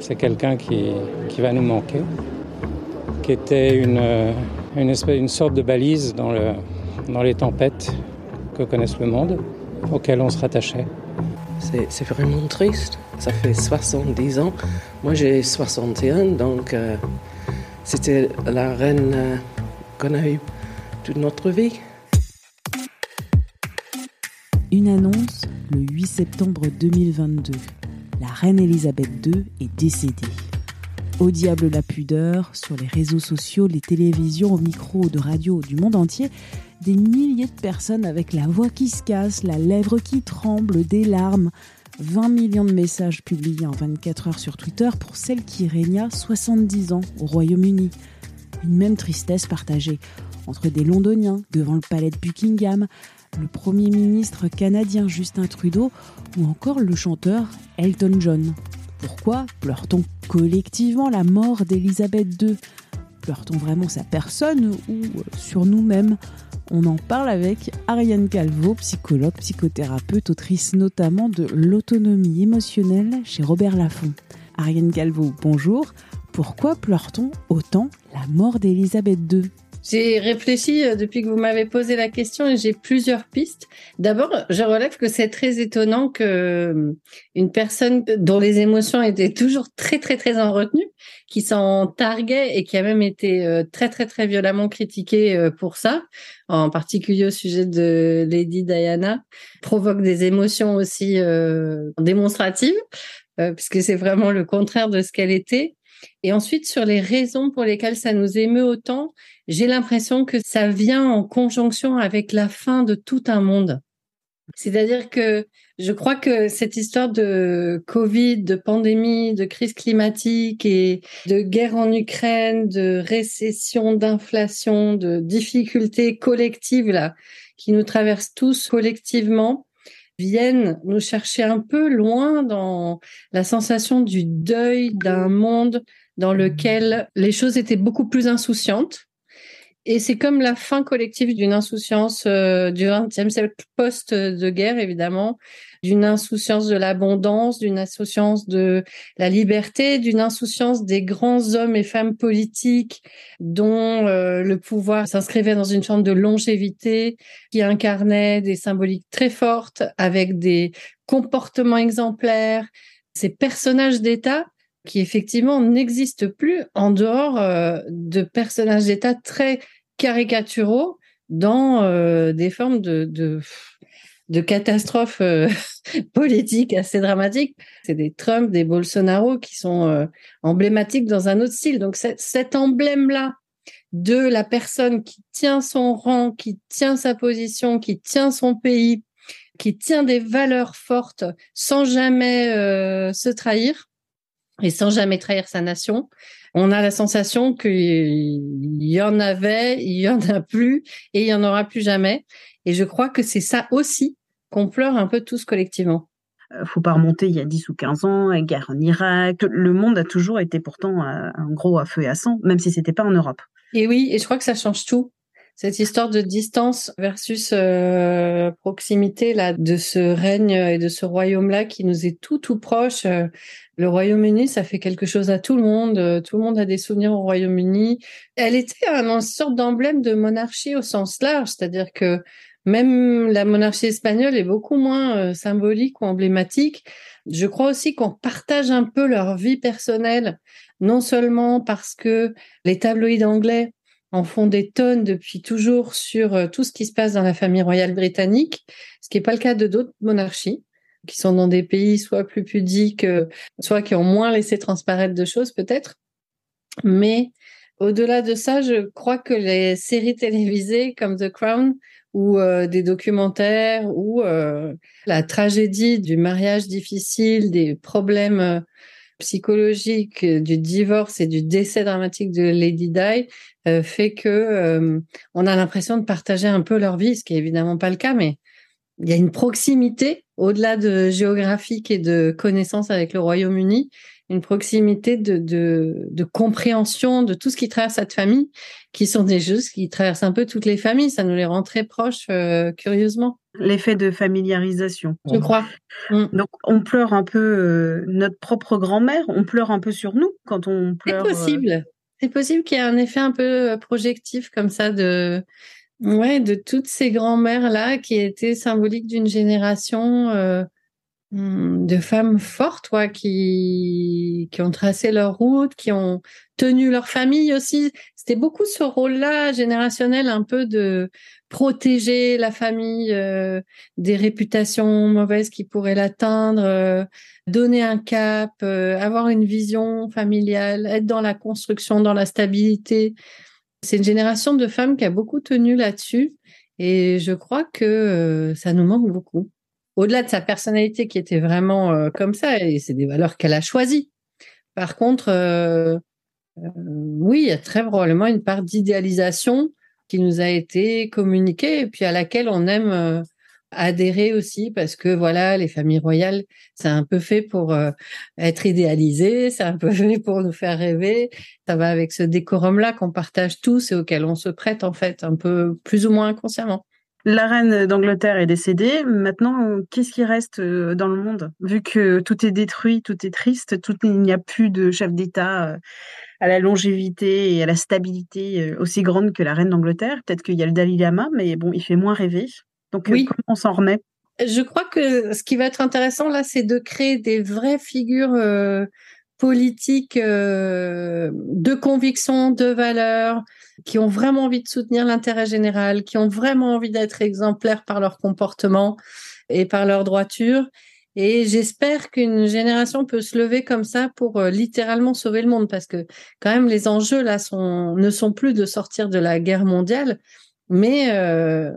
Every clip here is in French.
C'est quelqu'un qui, qui va nous manquer, qui était une, une, espèce, une sorte de balise dans, le, dans les tempêtes que connaisse le monde, auquel on se rattachait. C'est vraiment triste. Ça fait 70 ans. Moi, j'ai 61, donc euh, c'était la reine euh, qu'on a eue toute notre vie. Une annonce le 8 septembre 2022 la reine Elisabeth II est décédée. Au diable la pudeur, sur les réseaux sociaux, les télévisions, au micro de radio du monde entier, des milliers de personnes avec la voix qui se casse, la lèvre qui tremble, des larmes. 20 millions de messages publiés en 24 heures sur Twitter pour celle qui régna 70 ans au Royaume-Uni. Une même tristesse partagée entre des Londoniens devant le palais de Buckingham, le Premier ministre canadien Justin Trudeau ou encore le chanteur Elton John. Pourquoi pleure-t-on collectivement la mort d'Elisabeth II Pleure-t-on vraiment sa personne ou euh, sur nous-mêmes? On en parle avec Ariane Calvo, psychologue, psychothérapeute, autrice notamment de L'autonomie émotionnelle chez Robert Laffont. Ariane Calvo, bonjour. Pourquoi pleure-t-on autant la mort d'Elisabeth II j'ai réfléchi euh, depuis que vous m'avez posé la question et j'ai plusieurs pistes. D'abord, je relève que c'est très étonnant que euh, une personne dont les émotions étaient toujours très très très en retenue, qui s'en targuait et qui a même été euh, très très très violemment critiquée pour ça, en particulier au sujet de Lady Diana, provoque des émotions aussi démonstratives, puisque c'est vraiment le contraire de ce qu'elle était. Et ensuite, sur les raisons pour lesquelles ça nous émeut autant, j'ai l'impression que ça vient en conjonction avec la fin de tout un monde. C'est-à-dire que je crois que cette histoire de Covid, de pandémie, de crise climatique et de guerre en Ukraine, de récession, d'inflation, de difficultés collectives là, qui nous traversent tous collectivement, viennent nous chercher un peu loin dans la sensation du deuil d'un monde dans lequel les choses étaient beaucoup plus insouciantes. Et c'est comme la fin collective d'une insouciance euh, du XXe siècle post de guerre, évidemment, d'une insouciance de l'abondance, d'une insouciance de la liberté, d'une insouciance des grands hommes et femmes politiques dont euh, le pouvoir s'inscrivait dans une forme de longévité qui incarnait des symboliques très fortes avec des comportements exemplaires, ces personnages d'État qui effectivement n'existent plus en dehors euh, de personnages d'État très caricaturaux dans euh, des formes de, de, catastrophes euh, politiques assez dramatiques. C'est des Trump, des Bolsonaro qui sont emblématiques dans un autre style. Donc cet emblème-là de la personne qui tient son rang, qui tient sa position, qui tient son pays, qui tient des valeurs fortes sans jamais se trahir, et sans jamais trahir sa nation. On a la sensation qu'il y en avait, il y en a plus et il y en aura plus jamais. Et je crois que c'est ça aussi qu'on pleure un peu tous collectivement. Euh, faut pas remonter il y a 10 ou 15 ans, guerre en Irak. Le monde a toujours été pourtant un gros à feu et à sang, même si c'était pas en Europe. Et oui, et je crois que ça change tout cette histoire de distance versus euh, proximité là de ce règne et de ce royaume là qui nous est tout tout proche. Euh, le Royaume-Uni, ça fait quelque chose à tout le monde. Euh, tout le monde a des souvenirs au Royaume-Uni. Elle était une sorte d'emblème de monarchie au sens large, c'est-à-dire que même la monarchie espagnole est beaucoup moins symbolique ou emblématique. Je crois aussi qu'on partage un peu leur vie personnelle, non seulement parce que les tabloïds anglais en font des tonnes depuis toujours sur euh, tout ce qui se passe dans la famille royale britannique, ce qui n'est pas le cas de d'autres monarchies qui sont dans des pays soit plus pudiques, euh, soit qui ont moins laissé transparaître de choses peut-être. Mais au-delà de ça, je crois que les séries télévisées comme The Crown ou euh, des documentaires ou la tragédie du mariage difficile, des problèmes psychologique du divorce et du décès dramatique de Lady Di fait que on a l'impression de partager un peu leur vie, ce qui est évidemment pas le cas, mais il y a une proximité au-delà de géographique et de connaissance avec le Royaume-Uni, une proximité de, de, compréhension de tout ce qui traverse cette famille, qui sont des choses qui traversent un peu toutes les familles. Ça nous les rend très proches, euh, curieusement. L'effet de familiarisation. Je crois. Mm. Donc, on pleure un peu euh, notre propre grand-mère, on pleure un peu sur nous quand on pleure. C'est possible. Euh, C'est possible qu'il y ait un effet un peu projectif comme ça de Ouais, de toutes ces grand-mères-là qui étaient symboliques d'une génération euh, de femmes fortes, quoi, qui, qui ont tracé leur route, qui ont tenu leur famille aussi. C'était beaucoup ce rôle-là générationnel, un peu de protéger la famille euh, des réputations mauvaises qui pourraient l'atteindre, euh, donner un cap, avoir une vision familiale, être dans la construction, dans la stabilité. C'est une génération de femmes qui a beaucoup tenu là-dessus et je crois que euh, ça nous manque beaucoup. Au-delà de sa personnalité qui était vraiment euh, comme ça, et c'est des valeurs qu'elle a choisies. Par contre, euh, oui, il y a très probablement une part d'idéalisation qui nous a été communiquée et puis à laquelle on aime adhérer aussi parce que voilà, les familles royales, c'est un peu fait pour euh, être idéalisé, c'est un peu fait pour nous faire rêver. Ça va avec ce décorum-là qu'on partage tous et auquel on se prête en fait, un peu plus ou moins inconsciemment. La reine d'Angleterre est décédée. Maintenant, qu'est-ce qui reste euh, dans le monde? Vu que tout est détruit, tout est triste, tout, il n'y a plus de chef d'État euh, à la longévité et à la stabilité aussi grande que la reine d'Angleterre. Peut-être qu'il y a le Dalai Lama, mais bon, il fait moins rêver. Donc, euh, comment on s'en remet? Je crois que ce qui va être intéressant là, c'est de créer des vraies figures euh, politiques euh, de conviction, de valeur, qui ont vraiment envie de soutenir l'intérêt général, qui ont vraiment envie d'être exemplaires par leur comportement et par leur droiture. Et j'espère qu'une génération peut se lever comme ça pour littéralement sauver le monde, parce que quand même les enjeux là sont ne sont plus de sortir de la guerre mondiale, mais euh,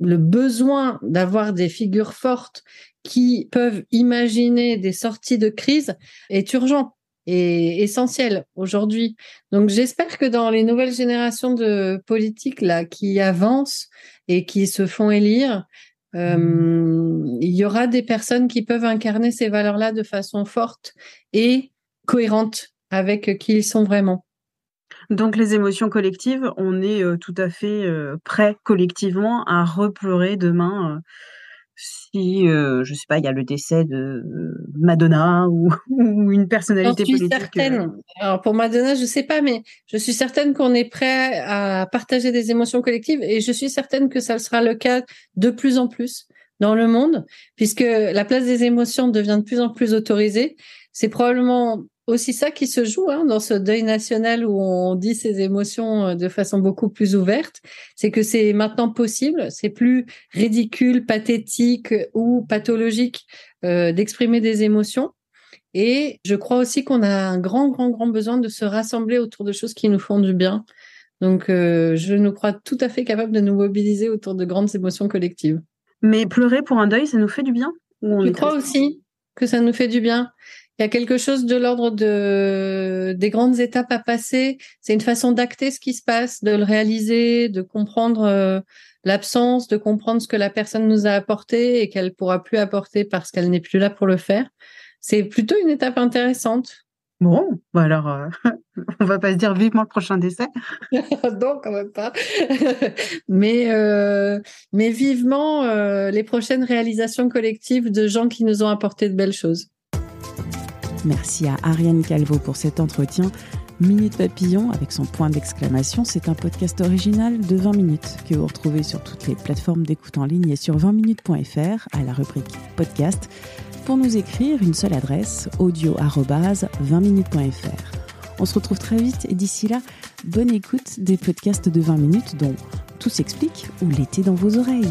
le besoin d'avoir des figures fortes qui peuvent imaginer des sorties de crise est urgent et essentiel aujourd'hui. Donc j'espère que dans les nouvelles générations de politiques là qui avancent et qui se font élire, euh, il y aura des personnes qui peuvent incarner ces valeurs-là de façon forte et cohérente avec qui ils sont vraiment. Donc les émotions collectives, on est euh, tout à fait euh, prêt collectivement à repleurer demain euh, si, je sais pas, il y a le décès de Madonna ou, une personnalité je suis Certaine. Alors pour Madonna, je sais pas, mais je suis certaine qu'on est prêt à partager des émotions collectives et je suis certaine que ça sera le cas de plus en plus dans le monde, puisque la place des émotions devient de plus en plus autorisée. C'est probablement aussi ça qui se joue hein, dans ce deuil national où on dit ses émotions euh, de façon beaucoup plus ouverte, c'est que c'est maintenant possible, c'est plus ridicule, pathétique ou pathologique euh, d'exprimer des émotions. Et je crois aussi qu'on a un grand, grand, grand besoin de se rassembler autour de choses qui nous font du bien. Donc, euh, je nous crois tout à fait capable de nous mobiliser autour de grandes émotions collectives. Mais pleurer pour un deuil, ça nous fait du bien Je crois aussi que ça nous fait du bien. Il y a quelque chose de l'ordre de des grandes étapes à passer. C'est une façon d'acter ce qui se passe, de le réaliser, de comprendre euh, l'absence, de comprendre ce que la personne nous a apporté et qu'elle pourra plus apporter parce qu'elle n'est plus là pour le faire. C'est plutôt une étape intéressante. Bon, bah alors, euh, on va pas se dire vivement le prochain décès. non, quand même pas. mais, euh, mais vivement les prochaines réalisations collectives de gens qui nous ont apporté de belles choses. Merci à Ariane Calvo pour cet entretien. Minute Papillon avec son point d'exclamation, c'est un podcast original de 20 minutes que vous retrouvez sur toutes les plateformes d'écoute en ligne et sur 20minutes.fr à la rubrique podcast. Pour nous écrire, une seule adresse audio-20minutes.fr. On se retrouve très vite et d'ici là, bonne écoute des podcasts de 20 minutes dont tout s'explique ou l'été dans vos oreilles.